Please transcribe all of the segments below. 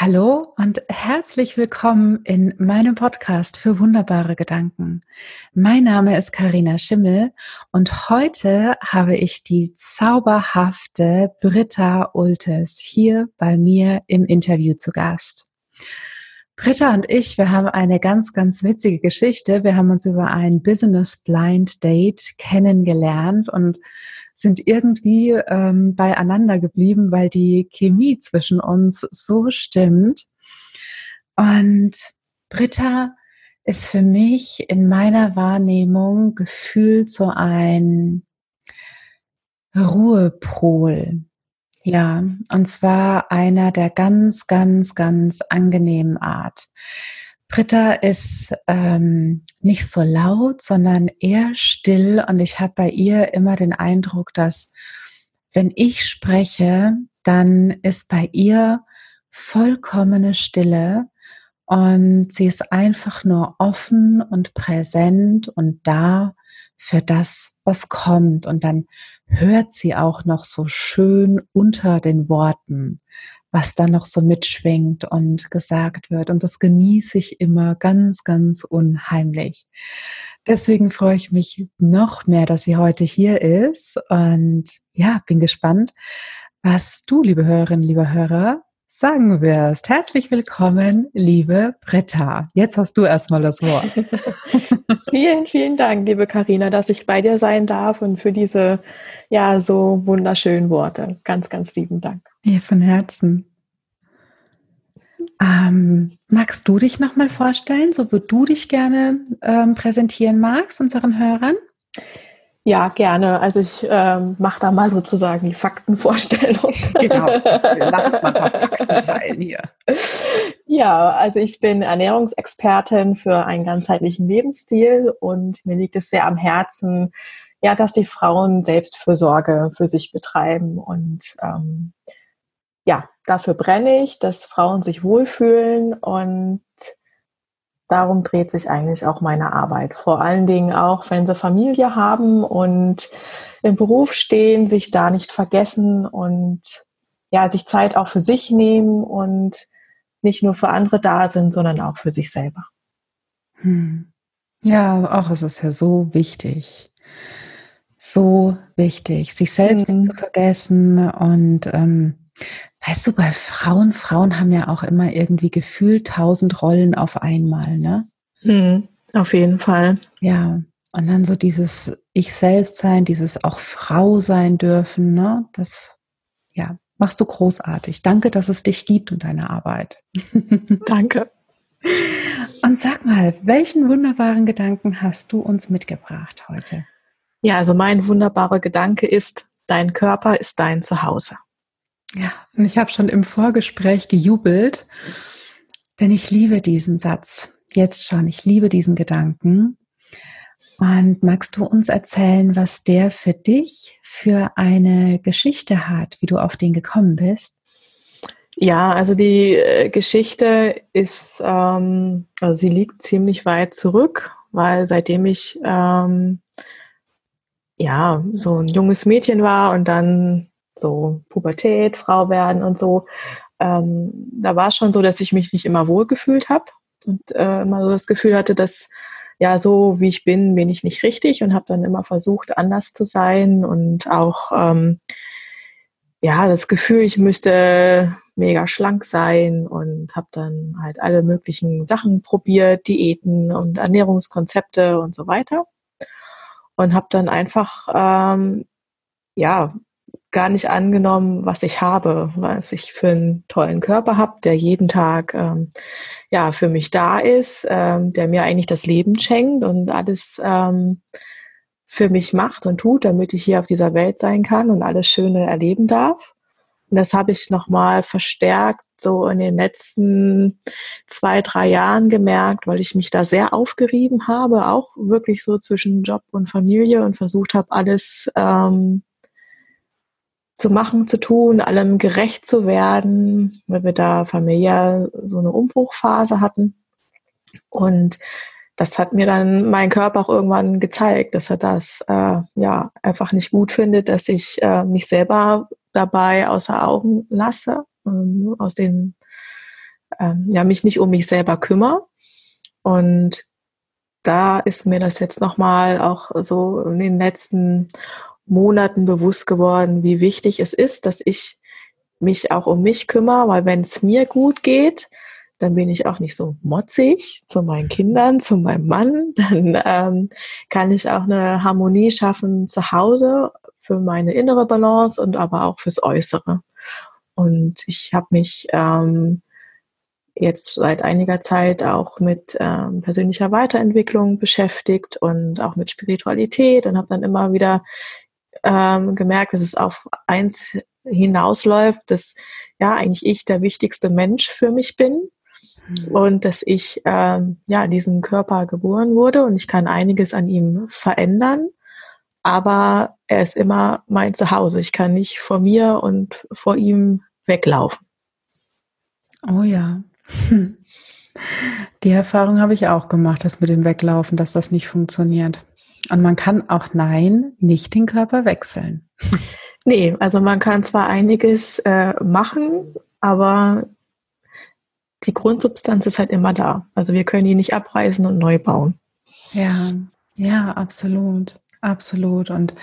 Hallo und herzlich willkommen in meinem Podcast für wunderbare Gedanken. Mein Name ist Karina Schimmel und heute habe ich die zauberhafte Britta Ultes hier bei mir im Interview zu Gast. Britta und ich, wir haben eine ganz, ganz witzige Geschichte. Wir haben uns über ein Business Blind Date kennengelernt und sind irgendwie ähm, beieinander geblieben, weil die Chemie zwischen uns so stimmt. Und Britta ist für mich in meiner Wahrnehmung gefühlt so ein Ruhepol. Ja, und zwar einer der ganz, ganz, ganz angenehmen Art. Britta ist ähm, nicht so laut, sondern eher still und ich habe bei ihr immer den Eindruck, dass wenn ich spreche, dann ist bei ihr vollkommene Stille und sie ist einfach nur offen und präsent und da für das, was kommt. Und dann hört sie auch noch so schön unter den Worten was da noch so mitschwingt und gesagt wird. Und das genieße ich immer ganz, ganz unheimlich. Deswegen freue ich mich noch mehr, dass sie heute hier ist. Und ja, bin gespannt, was du, liebe Hörerinnen, liebe Hörer, sagen wirst. Herzlich willkommen, liebe Britta. Jetzt hast du erstmal das Wort. vielen, vielen Dank, liebe Karina, dass ich bei dir sein darf und für diese ja so wunderschönen Worte. Ganz, ganz lieben Dank. Ja, von Herzen. Ähm, magst du dich nochmal vorstellen, so wie du dich gerne ähm, präsentieren magst, unseren Hörern? Ja, gerne. Also ich ähm, mache da mal sozusagen die Faktenvorstellung. Genau. Lass uns mal ein paar Fakten teilen hier. Ja, also ich bin Ernährungsexpertin für einen ganzheitlichen Lebensstil und mir liegt es sehr am Herzen, ja, dass die Frauen Selbstfürsorge für sich betreiben und ähm, ja, dafür brenne ich, dass Frauen sich wohlfühlen und darum dreht sich eigentlich auch meine Arbeit. Vor allen Dingen auch, wenn sie Familie haben und im Beruf stehen, sich da nicht vergessen und ja, sich Zeit auch für sich nehmen und nicht nur für andere da sind, sondern auch für sich selber. Hm. Ja, auch es ist ja so wichtig. So wichtig, sich selbst hm. nicht zu vergessen und ähm, Weißt du, bei Frauen, Frauen haben ja auch immer irgendwie gefühlt tausend Rollen auf einmal, ne? Mhm, auf jeden Fall. Ja. Und dann so dieses Ich selbst sein, dieses auch Frau sein dürfen, ne? Das, ja, machst du großartig. Danke, dass es dich gibt und deine Arbeit. Danke. Und sag mal, welchen wunderbaren Gedanken hast du uns mitgebracht heute? Ja, also mein wunderbarer Gedanke ist, dein Körper ist dein Zuhause. Ja, und ich habe schon im Vorgespräch gejubelt, denn ich liebe diesen Satz. Jetzt schon, ich liebe diesen Gedanken. Und magst du uns erzählen, was der für dich für eine Geschichte hat, wie du auf den gekommen bist? Ja, also die äh, Geschichte ist, ähm, also sie liegt ziemlich weit zurück, weil seitdem ich ähm, ja so ein junges Mädchen war und dann so Pubertät, Frau werden und so, ähm, da war es schon so, dass ich mich nicht immer wohl gefühlt habe und äh, immer so das Gefühl hatte, dass ja, so wie ich bin, bin ich nicht richtig und habe dann immer versucht, anders zu sein und auch ähm, ja, das Gefühl, ich müsste mega schlank sein und habe dann halt alle möglichen Sachen probiert, Diäten und Ernährungskonzepte und so weiter. Und habe dann einfach ähm, ja gar nicht angenommen, was ich habe, was ich für einen tollen Körper habe, der jeden Tag ähm, ja für mich da ist, ähm, der mir eigentlich das Leben schenkt und alles ähm, für mich macht und tut, damit ich hier auf dieser Welt sein kann und alles Schöne erleben darf. Und das habe ich nochmal verstärkt so in den letzten zwei, drei Jahren gemerkt, weil ich mich da sehr aufgerieben habe, auch wirklich so zwischen Job und Familie und versucht habe, alles ähm, zu machen, zu tun, allem gerecht zu werden, weil wir da familiär so eine Umbruchphase hatten. Und das hat mir dann mein Körper auch irgendwann gezeigt, dass er das äh, ja einfach nicht gut findet, dass ich äh, mich selber dabei außer Augen lasse, ähm, aus den ähm, ja, mich nicht um mich selber kümmere. Und da ist mir das jetzt nochmal auch so in den letzten Monaten bewusst geworden, wie wichtig es ist, dass ich mich auch um mich kümmere, weil wenn es mir gut geht, dann bin ich auch nicht so motzig zu meinen Kindern, zu meinem Mann. Dann ähm, kann ich auch eine Harmonie schaffen zu Hause für meine innere Balance und aber auch fürs Äußere. Und ich habe mich ähm, jetzt seit einiger Zeit auch mit ähm, persönlicher Weiterentwicklung beschäftigt und auch mit Spiritualität und habe dann immer wieder ähm, gemerkt, dass es auf eins hinausläuft, dass ja eigentlich ich der wichtigste Mensch für mich bin mhm. und dass ich ähm, ja diesen Körper geboren wurde und ich kann einiges an ihm verändern, aber er ist immer mein Zuhause. Ich kann nicht vor mir und vor ihm weglaufen. Oh ja. Die Erfahrung habe ich auch gemacht, das mit dem Weglaufen, dass das nicht funktioniert. Und man kann auch nein, nicht den Körper wechseln. Nee, also man kann zwar einiges äh, machen, aber die Grundsubstanz ist halt immer da. Also wir können die nicht abreißen und neu bauen. Ja, ja, absolut. Absolut. Und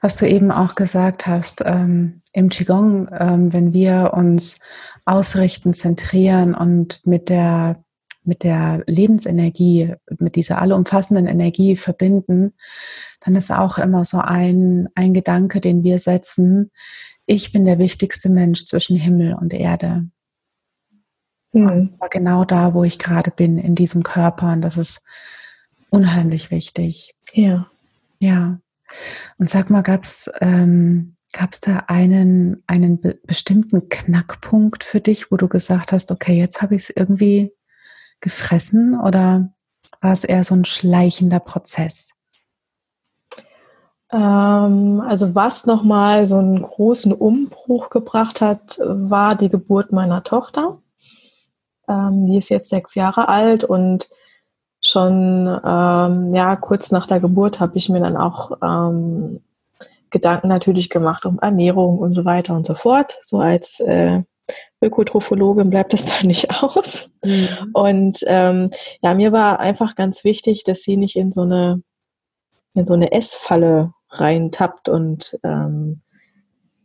was du eben auch gesagt hast, ähm, im Qigong, ähm, wenn wir uns ausrichten, zentrieren und mit der, mit der Lebensenergie, mit dieser allumfassenden Energie verbinden, dann ist auch immer so ein, ein Gedanke, den wir setzen. Ich bin der wichtigste Mensch zwischen Himmel und Erde. Mhm. Und zwar genau da, wo ich gerade bin, in diesem Körper. Und das ist unheimlich wichtig. Ja. Ja. Und sag mal, gab es ähm, da einen, einen be bestimmten Knackpunkt für dich, wo du gesagt hast, okay, jetzt habe ich es irgendwie gefressen oder war es eher so ein schleichender Prozess? Ähm, also was nochmal so einen großen Umbruch gebracht hat, war die Geburt meiner Tochter. Ähm, die ist jetzt sechs Jahre alt und schon ähm, ja kurz nach der Geburt habe ich mir dann auch ähm, Gedanken natürlich gemacht um Ernährung und so weiter und so fort. So als äh, Ökotrophologin bleibt das da nicht aus. Mhm. Und ähm, ja, mir war einfach ganz wichtig, dass sie nicht in so eine in so eine Essfalle reintappt und ähm,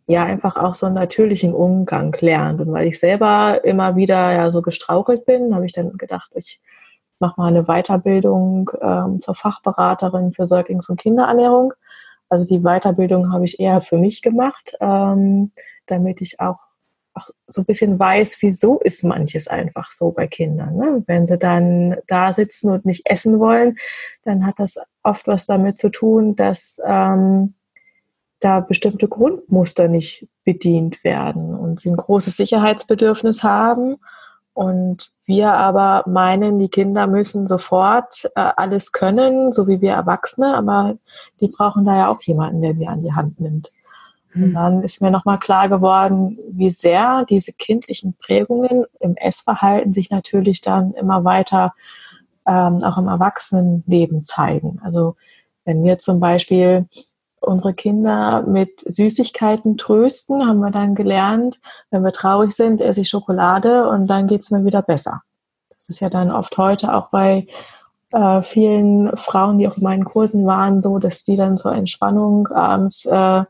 ja einfach auch so einen natürlichen Umgang lernt. Und weil ich selber immer wieder ja so gestrauchelt bin, habe ich dann gedacht, ich mache mal eine Weiterbildung ähm, zur Fachberaterin für Säuglings- und Kinderernährung. Also die Weiterbildung habe ich eher für mich gemacht, ähm, damit ich auch, auch, so ein bisschen weiß, wieso ist manches einfach so bei Kindern. Ne? Wenn sie dann da sitzen und nicht essen wollen, dann hat das oft was damit zu tun, dass ähm, da bestimmte Grundmuster nicht bedient werden und sie ein großes Sicherheitsbedürfnis haben und wir aber meinen, die Kinder müssen sofort äh, alles können, so wie wir Erwachsene, aber die brauchen da ja auch jemanden, der sie an die Hand nimmt. Und hm. dann ist mir nochmal klar geworden, wie sehr diese kindlichen Prägungen im Essverhalten sich natürlich dann immer weiter ähm, auch im Erwachsenenleben zeigen. Also wenn wir zum Beispiel unsere Kinder mit Süßigkeiten trösten, haben wir dann gelernt, wenn wir traurig sind, esse ich Schokolade und dann geht es mir wieder besser. Das ist ja dann oft heute auch bei äh, vielen Frauen, die auf meinen Kursen waren, so, dass die dann zur Entspannung abends äh,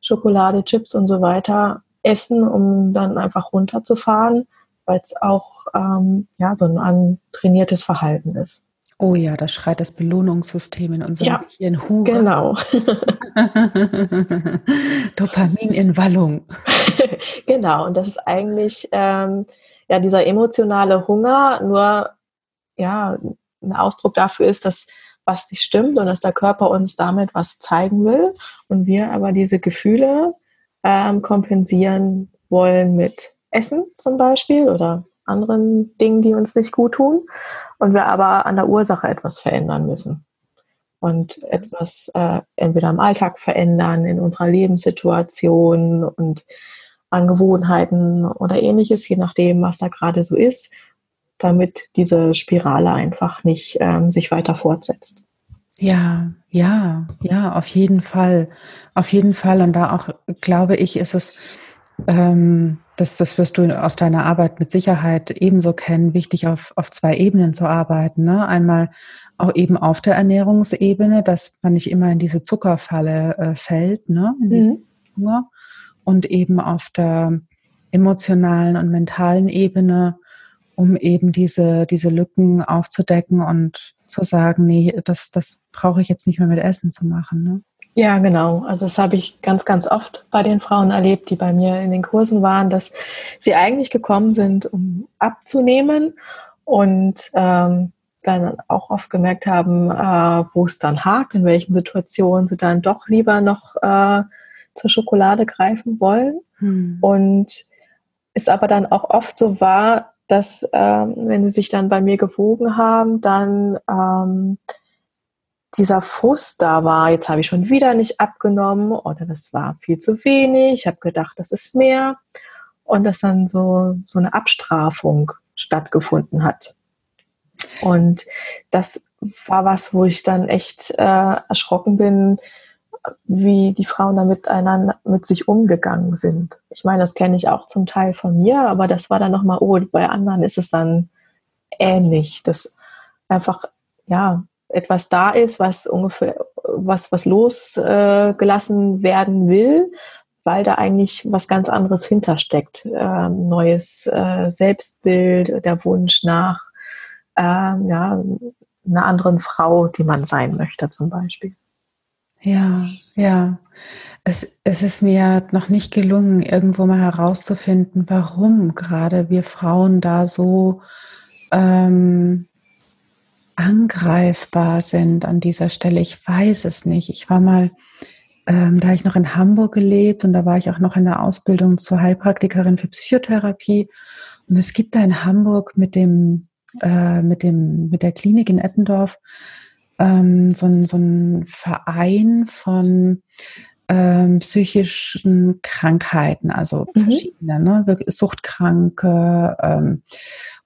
Schokolade, Chips und so weiter essen, um dann einfach runterzufahren, weil es auch ähm, ja, so ein antrainiertes Verhalten ist. Oh ja, da schreit das Belohnungssystem in unserem ja, Gehirn Hure. Genau. Dopamin in Wallung. genau, und das ist eigentlich ähm, ja dieser emotionale Hunger, nur ja, ein Ausdruck dafür ist, dass was nicht stimmt und dass der Körper uns damit was zeigen will und wir aber diese Gefühle ähm, kompensieren wollen mit Essen zum Beispiel oder anderen Dingen, die uns nicht gut tun und wir aber an der Ursache etwas verändern müssen und etwas äh, entweder im Alltag verändern, in unserer Lebenssituation und Angewohnheiten oder ähnliches, je nachdem, was da gerade so ist, damit diese Spirale einfach nicht ähm, sich weiter fortsetzt. Ja, ja, ja, auf jeden Fall. Auf jeden Fall. Und da auch, glaube ich, ist es ähm, das, das wirst du aus deiner Arbeit mit Sicherheit ebenso kennen, wichtig auf, auf zwei Ebenen zu arbeiten. Ne? Einmal auch eben auf der Ernährungsebene, dass man nicht immer in diese Zuckerfalle äh, fällt, ne? in diesen mhm. Hunger. Und eben auf der emotionalen und mentalen Ebene, um eben diese, diese Lücken aufzudecken und zu sagen, nee, das, das brauche ich jetzt nicht mehr mit Essen zu machen. Ne? Ja, genau. Also das habe ich ganz, ganz oft bei den Frauen erlebt, die bei mir in den Kursen waren, dass sie eigentlich gekommen sind, um abzunehmen und ähm, dann auch oft gemerkt haben, äh, wo es dann hakt, in welchen Situationen sie dann doch lieber noch äh, zur Schokolade greifen wollen. Hm. Und es aber dann auch oft so war, dass ähm, wenn sie sich dann bei mir gewogen haben, dann ähm, dieser Frust da war, jetzt habe ich schon wieder nicht abgenommen oder das war viel zu wenig, ich habe gedacht, das ist mehr. Und dass dann so, so eine Abstrafung stattgefunden hat. Und das war was, wo ich dann echt äh, erschrocken bin, wie die Frauen da miteinander mit sich umgegangen sind. Ich meine, das kenne ich auch zum Teil von mir, aber das war dann nochmal, oh, bei anderen ist es dann ähnlich, dass einfach, ja, etwas da ist, was ungefähr, was, was losgelassen äh, werden will, weil da eigentlich was ganz anderes hintersteckt. Ähm, neues äh, Selbstbild, der Wunsch nach äh, ja, einer anderen Frau, die man sein möchte, zum Beispiel. Ja, ja. Es, es ist mir noch nicht gelungen, irgendwo mal herauszufinden, warum gerade wir Frauen da so ähm, angreifbar sind an dieser Stelle. Ich weiß es nicht. Ich war mal, ähm, da habe ich noch in Hamburg gelebt und da war ich auch noch in der Ausbildung zur Heilpraktikerin für Psychotherapie. Und es gibt da in Hamburg mit dem, äh, mit dem, mit der Klinik in Eppendorf ähm, so, ein, so ein Verein von ähm, psychischen Krankheiten, also mhm. verschiedene, ne? Suchtkranke, ähm,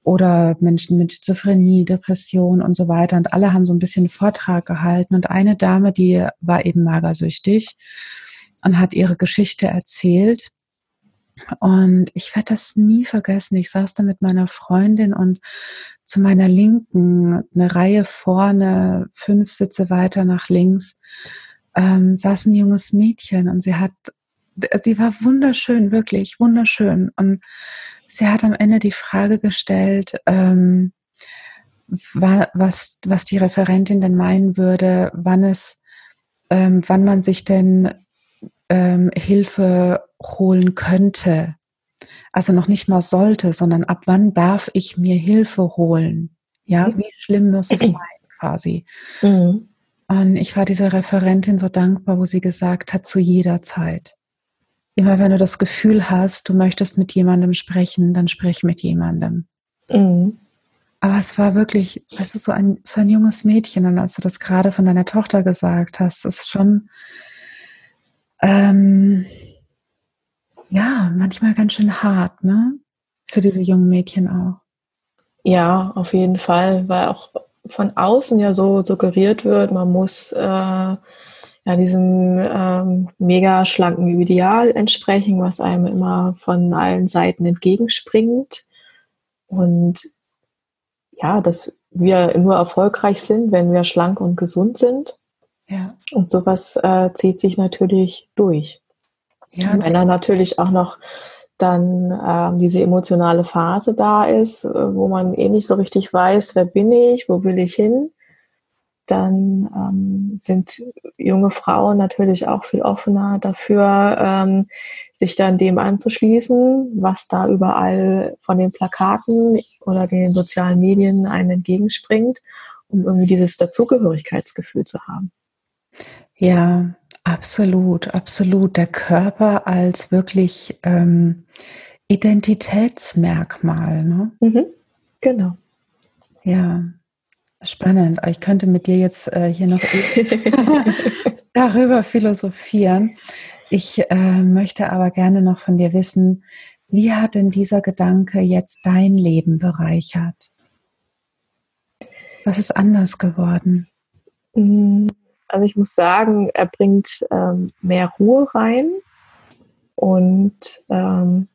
oder Menschen mit Schizophrenie, Depression und so weiter. Und alle haben so ein bisschen Vortrag gehalten. Und eine Dame, die war eben magersüchtig und hat ihre Geschichte erzählt. Und ich werde das nie vergessen. Ich saß da mit meiner Freundin und zu meiner Linken, eine Reihe vorne, fünf Sitze weiter nach links, ähm, saß ein junges Mädchen und sie hat, sie war wunderschön, wirklich wunderschön. Und sie hat am Ende die Frage gestellt, ähm, was, was die Referentin denn meinen würde, wann es, ähm, wann man sich denn ähm, Hilfe holen könnte. Also noch nicht mal sollte, sondern ab wann darf ich mir Hilfe holen? Ja, mhm. wie schlimm muss es sein, quasi. Mhm. Und ich war dieser Referentin so dankbar, wo sie gesagt hat, zu jeder Zeit. Immer wenn du das Gefühl hast, du möchtest mit jemandem sprechen, dann sprich mit jemandem. Mhm. Aber es war wirklich, weißt du, so ein, so ein junges Mädchen. Und als du das gerade von deiner Tochter gesagt hast, ist schon, ähm, ja, manchmal ganz schön hart, ne? Für diese jungen Mädchen auch. Ja, auf jeden Fall, weil auch von außen ja so suggeriert wird, man muss äh, ja, diesem ähm, mega schlanken Ideal entsprechen, was einem immer von allen Seiten entgegenspringt. Und ja, dass wir nur erfolgreich sind, wenn wir schlank und gesund sind. Ja. Und sowas äh, zieht sich natürlich durch. Ja. wenn dann natürlich auch noch dann ähm, diese emotionale Phase da ist, äh, wo man eh nicht so richtig weiß, wer bin ich, wo will ich hin, dann ähm, sind junge Frauen natürlich auch viel offener dafür, ähm, sich dann dem anzuschließen, was da überall von den Plakaten oder den sozialen Medien einen entgegenspringt, um irgendwie dieses Dazugehörigkeitsgefühl zu haben. Ja, absolut, absolut. Der Körper als wirklich ähm, Identitätsmerkmal. Ne? Mhm, genau. Ja, Spannend. Ich könnte mit dir jetzt äh, hier noch darüber philosophieren. Ich äh, möchte aber gerne noch von dir wissen, wie hat denn dieser Gedanke jetzt dein Leben bereichert? Was ist anders geworden? Mm, also ich muss sagen, er bringt ähm, mehr Ruhe rein Und ähm,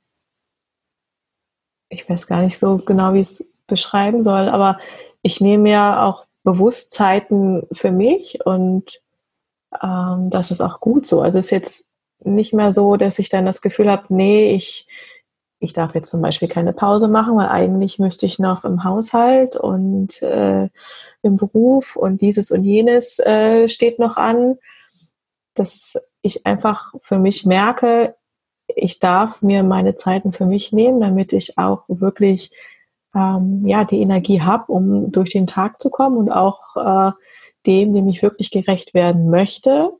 ich weiß gar nicht so genau, wie ich es beschreiben soll, aber ich nehme ja auch bewusst Zeiten für mich und ähm, das ist auch gut so. Also es ist jetzt nicht mehr so, dass ich dann das Gefühl habe, nee, ich, ich darf jetzt zum Beispiel keine Pause machen, weil eigentlich müsste ich noch im Haushalt und äh, im Beruf und dieses und jenes äh, steht noch an, dass ich einfach für mich merke, ich darf mir meine Zeiten für mich nehmen, damit ich auch wirklich ähm, ja, die Energie habe, um durch den Tag zu kommen und auch äh, dem, dem ich wirklich gerecht werden möchte,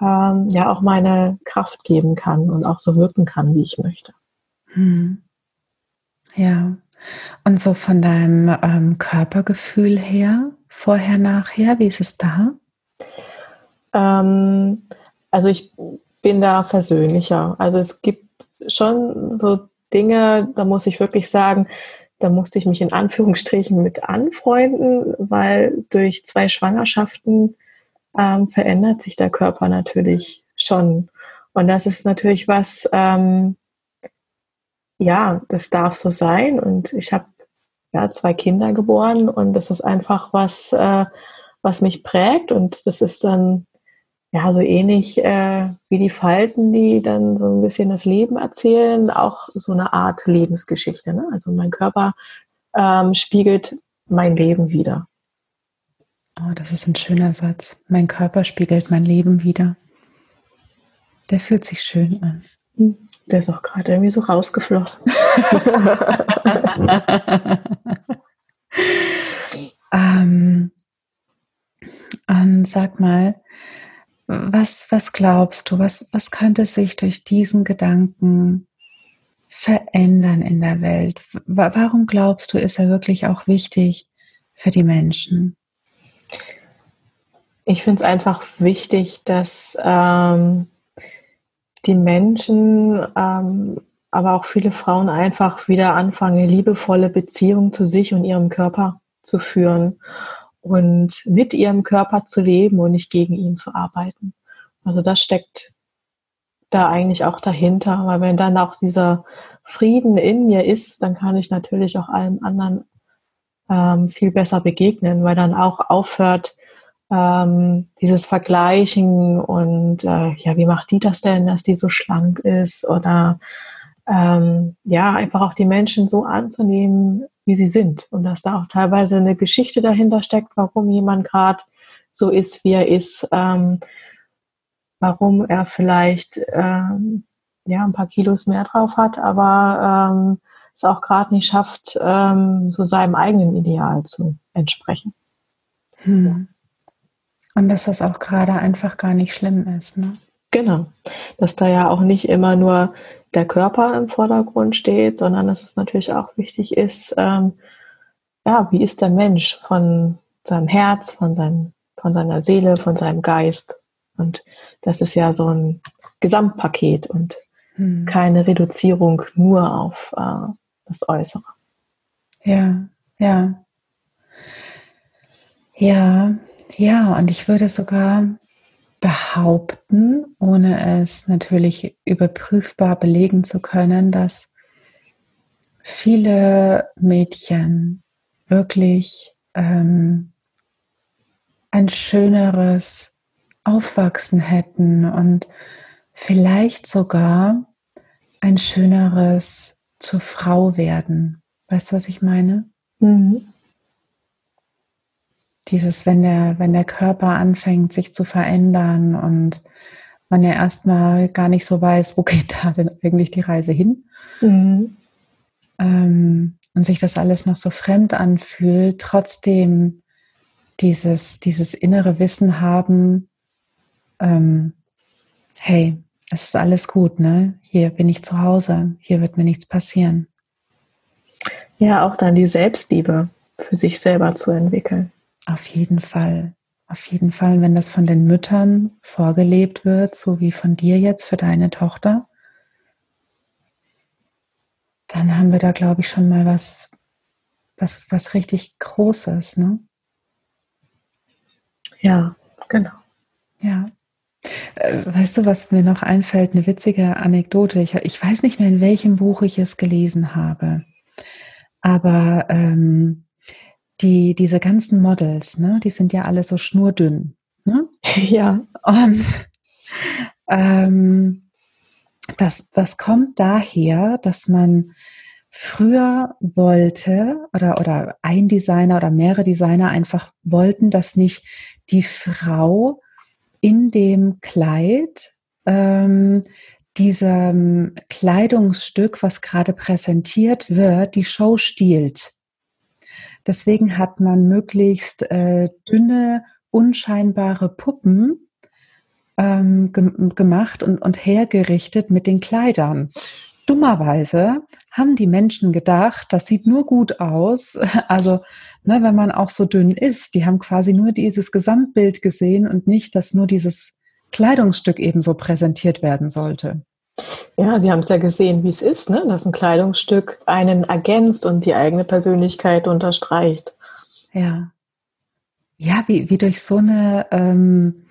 ähm, ja auch meine Kraft geben kann und auch so wirken kann, wie ich möchte. Hm. Ja. Und so von deinem ähm, Körpergefühl her, vorher, nachher, wie ist es da? Ähm, also ich bin da versöhnlicher. Also es gibt schon so Dinge, da muss ich wirklich sagen, da musste ich mich in Anführungsstrichen mit anfreunden, weil durch zwei Schwangerschaften ähm, verändert sich der Körper natürlich schon. Und das ist natürlich was, ähm, ja, das darf so sein. Und ich habe ja zwei Kinder geboren und das ist einfach was, äh, was mich prägt. Und das ist dann ja, so ähnlich äh, wie die Falten, die dann so ein bisschen das Leben erzählen, auch so eine Art Lebensgeschichte. Ne? Also mein Körper ähm, spiegelt mein Leben wieder. Oh, das ist ein schöner Satz. Mein Körper spiegelt mein Leben wieder. Der fühlt sich schön an. Hm, der ist auch gerade irgendwie so rausgeflossen. ähm, sag mal, was, was glaubst du, was, was könnte sich durch diesen Gedanken verändern in der Welt? Warum glaubst du, ist er wirklich auch wichtig für die Menschen? Ich finde es einfach wichtig, dass ähm, die Menschen, ähm, aber auch viele Frauen einfach wieder anfangen, eine liebevolle Beziehung zu sich und ihrem Körper zu führen und mit ihrem Körper zu leben und nicht gegen ihn zu arbeiten. Also das steckt da eigentlich auch dahinter, weil wenn dann auch dieser Frieden in mir ist, dann kann ich natürlich auch allem anderen ähm, viel besser begegnen, weil dann auch aufhört ähm, dieses Vergleichen und äh, ja, wie macht die das denn, dass die so schlank ist oder ähm, ja, einfach auch die Menschen so anzunehmen, wie sie sind. Und dass da auch teilweise eine Geschichte dahinter steckt, warum jemand gerade so ist, wie er ist, ähm, warum er vielleicht ähm, ja, ein paar Kilos mehr drauf hat, aber ähm, es auch gerade nicht schafft, ähm, so seinem eigenen Ideal zu entsprechen. Hm. Und dass das auch gerade einfach gar nicht schlimm ist, ne? Genau. Dass da ja auch nicht immer nur der Körper im Vordergrund steht, sondern dass es natürlich auch wichtig ist, ähm, ja, wie ist der Mensch von seinem Herz, von, seinem, von seiner Seele, von seinem Geist. Und das ist ja so ein Gesamtpaket und hm. keine Reduzierung nur auf äh, das Äußere. Ja, ja. Ja, ja, und ich würde sogar behaupten, ohne es natürlich überprüfbar belegen zu können, dass viele Mädchen wirklich ähm, ein schöneres Aufwachsen hätten und vielleicht sogar ein schöneres zur Frau werden. Weißt du, was ich meine? Mhm dieses, wenn der, wenn der Körper anfängt, sich zu verändern und man ja erstmal gar nicht so weiß, wo geht da denn eigentlich die Reise hin? Mhm. Ähm, und sich das alles noch so fremd anfühlt, trotzdem dieses, dieses innere Wissen haben, ähm, hey, es ist alles gut, ne? Hier bin ich zu Hause, hier wird mir nichts passieren. Ja, auch dann die Selbstliebe für sich selber zu entwickeln. Auf jeden Fall. Auf jeden Fall, wenn das von den Müttern vorgelebt wird, so wie von dir jetzt für deine Tochter, dann haben wir da, glaube ich, schon mal was, was, was richtig Großes, ne? Ja, genau. Ja. Äh, weißt du, was mir noch einfällt? Eine witzige Anekdote. Ich, ich weiß nicht mehr, in welchem Buch ich es gelesen habe. Aber ähm, die, diese ganzen Models, ne, die sind ja alle so schnurdünn. Ne? Ja. Und ähm, das, das kommt daher, dass man früher wollte oder, oder ein Designer oder mehrere Designer einfach wollten, dass nicht die Frau in dem Kleid ähm, diesem Kleidungsstück, was gerade präsentiert wird, die Show stiehlt. Deswegen hat man möglichst äh, dünne, unscheinbare Puppen ähm, ge gemacht und, und hergerichtet mit den Kleidern. Dummerweise haben die Menschen gedacht, das sieht nur gut aus. Also, ne, wenn man auch so dünn ist, die haben quasi nur dieses Gesamtbild gesehen und nicht, dass nur dieses Kleidungsstück ebenso präsentiert werden sollte. Ja, Sie haben es ja gesehen, wie es ist, ne? dass ein Kleidungsstück einen ergänzt und die eigene Persönlichkeit unterstreicht. Ja. Ja, wie, wie durch so eine ähm,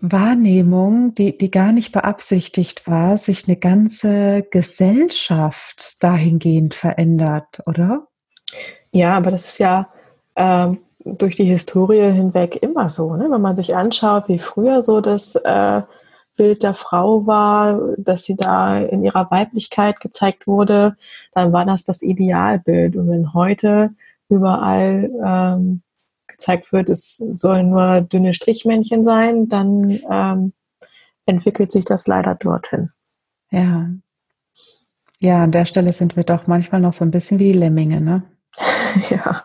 Wahrnehmung, die, die gar nicht beabsichtigt war, sich eine ganze Gesellschaft dahingehend verändert, oder? Ja, aber das ist ja ähm, durch die Historie hinweg immer so. Ne? Wenn man sich anschaut, wie früher so das äh, Bild der Frau war, dass sie da in ihrer Weiblichkeit gezeigt wurde, dann war das das Idealbild. Und wenn heute überall ähm, gezeigt wird, es sollen nur dünne Strichmännchen sein, dann ähm, entwickelt sich das leider dorthin. Ja. Ja, an der Stelle sind wir doch manchmal noch so ein bisschen wie die Lemminge, ne? ja.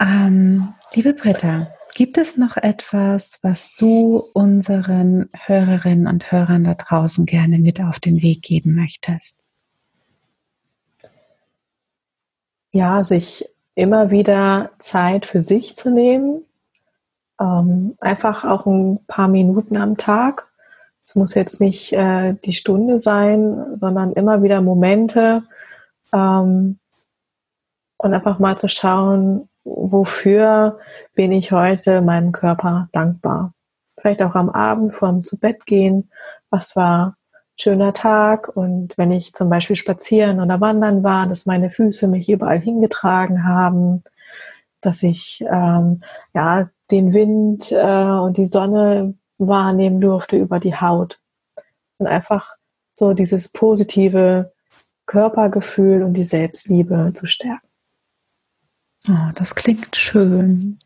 ähm, liebe Britta, gibt es noch etwas, was du unseren Hörerinnen und Hörern da draußen gerne mit auf den Weg geben möchtest? ja, sich immer wieder Zeit für sich zu nehmen. Ähm, einfach auch ein paar Minuten am Tag. Es muss jetzt nicht äh, die Stunde sein, sondern immer wieder Momente. Ähm, und einfach mal zu schauen, wofür bin ich heute meinem Körper dankbar. Vielleicht auch am Abend vorm zu Bett gehen. Was war schöner Tag und wenn ich zum Beispiel spazieren oder wandern war, dass meine Füße mich überall hingetragen haben, dass ich ähm, ja den Wind äh, und die Sonne wahrnehmen durfte über die Haut und einfach so dieses positive Körpergefühl und die Selbstliebe zu stärken. Oh, das klingt schön.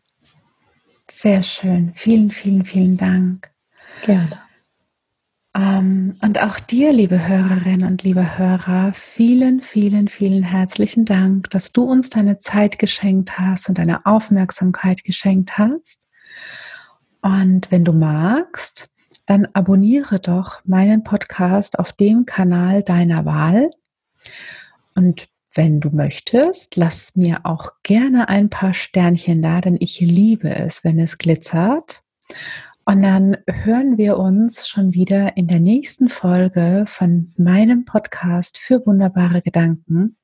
Sehr schön. Vielen, vielen, vielen Dank. Gerne. Ähm, und auch dir, liebe Hörerinnen und liebe Hörer, vielen, vielen, vielen herzlichen Dank, dass du uns deine Zeit geschenkt hast und deine Aufmerksamkeit geschenkt hast. Und wenn du magst, dann abonniere doch meinen Podcast auf dem Kanal deiner Wahl. Und wenn du möchtest, lass mir auch gerne ein paar Sternchen da, denn ich liebe es, wenn es glitzert. Und dann hören wir uns schon wieder in der nächsten Folge von meinem Podcast für wunderbare Gedanken.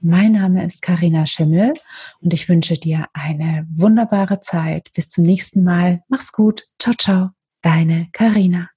Mein Name ist Karina Schimmel und ich wünsche dir eine wunderbare Zeit. Bis zum nächsten Mal. Mach's gut. Ciao, ciao. Deine Karina.